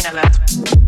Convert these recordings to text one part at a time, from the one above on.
Cristina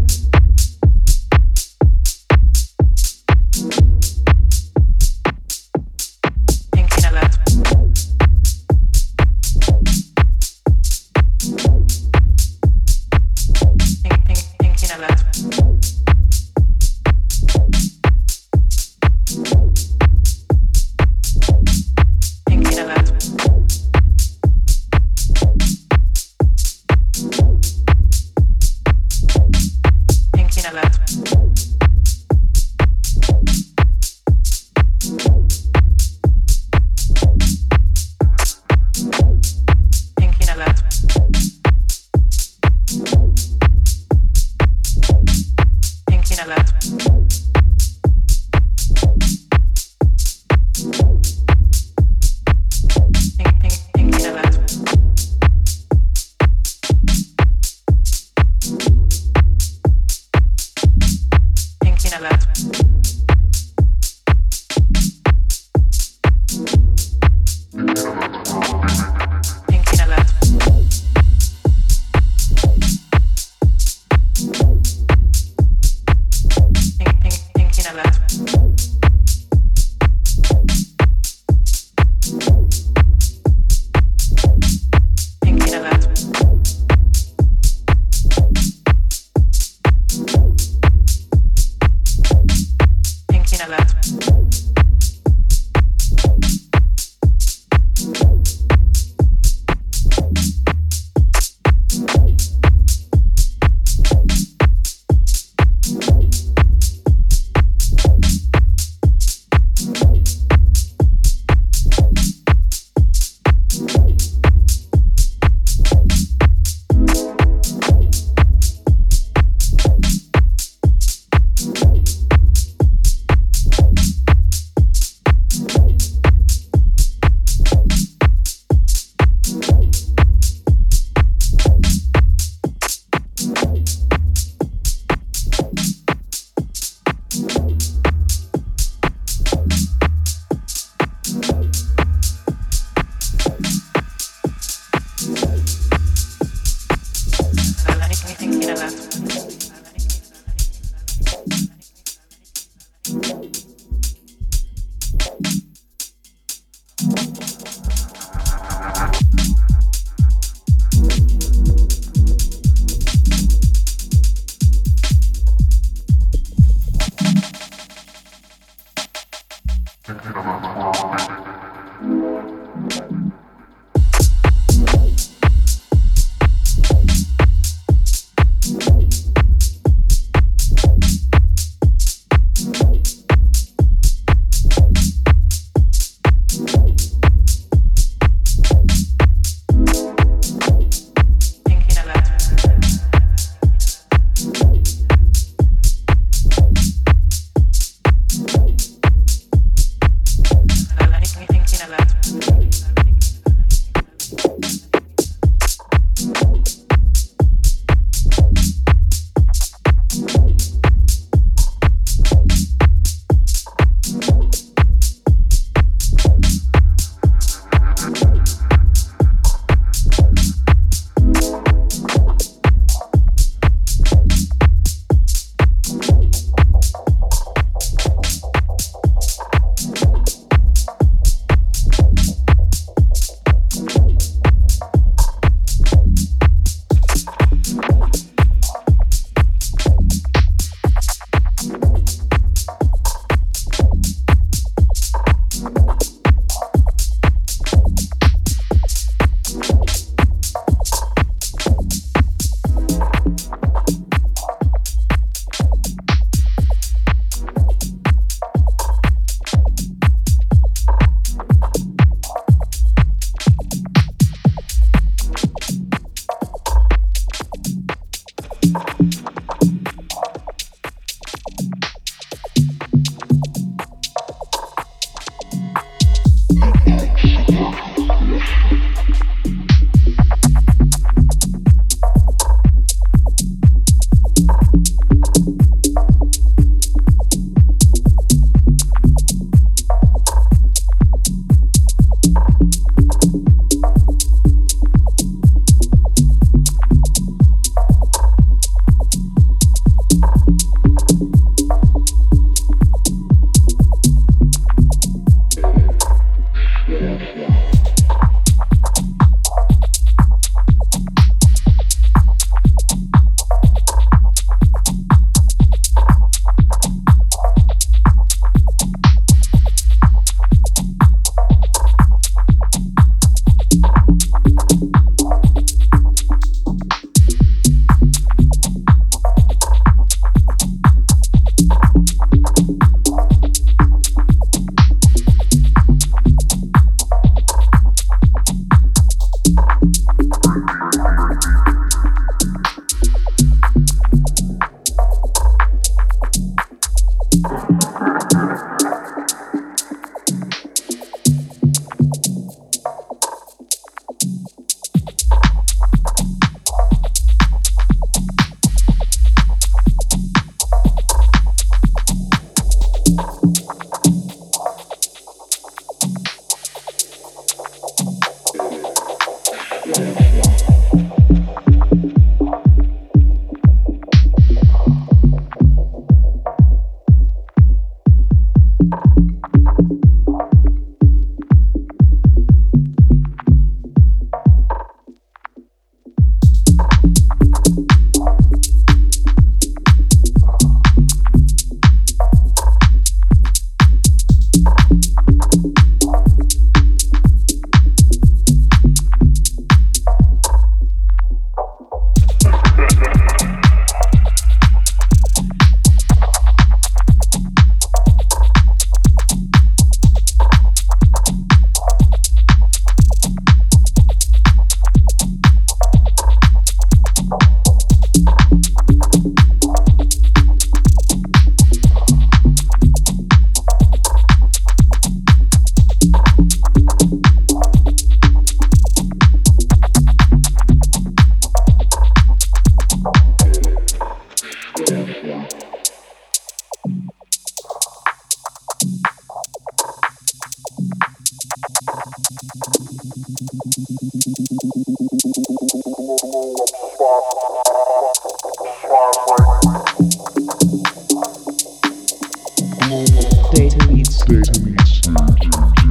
Data meets. Data Beats.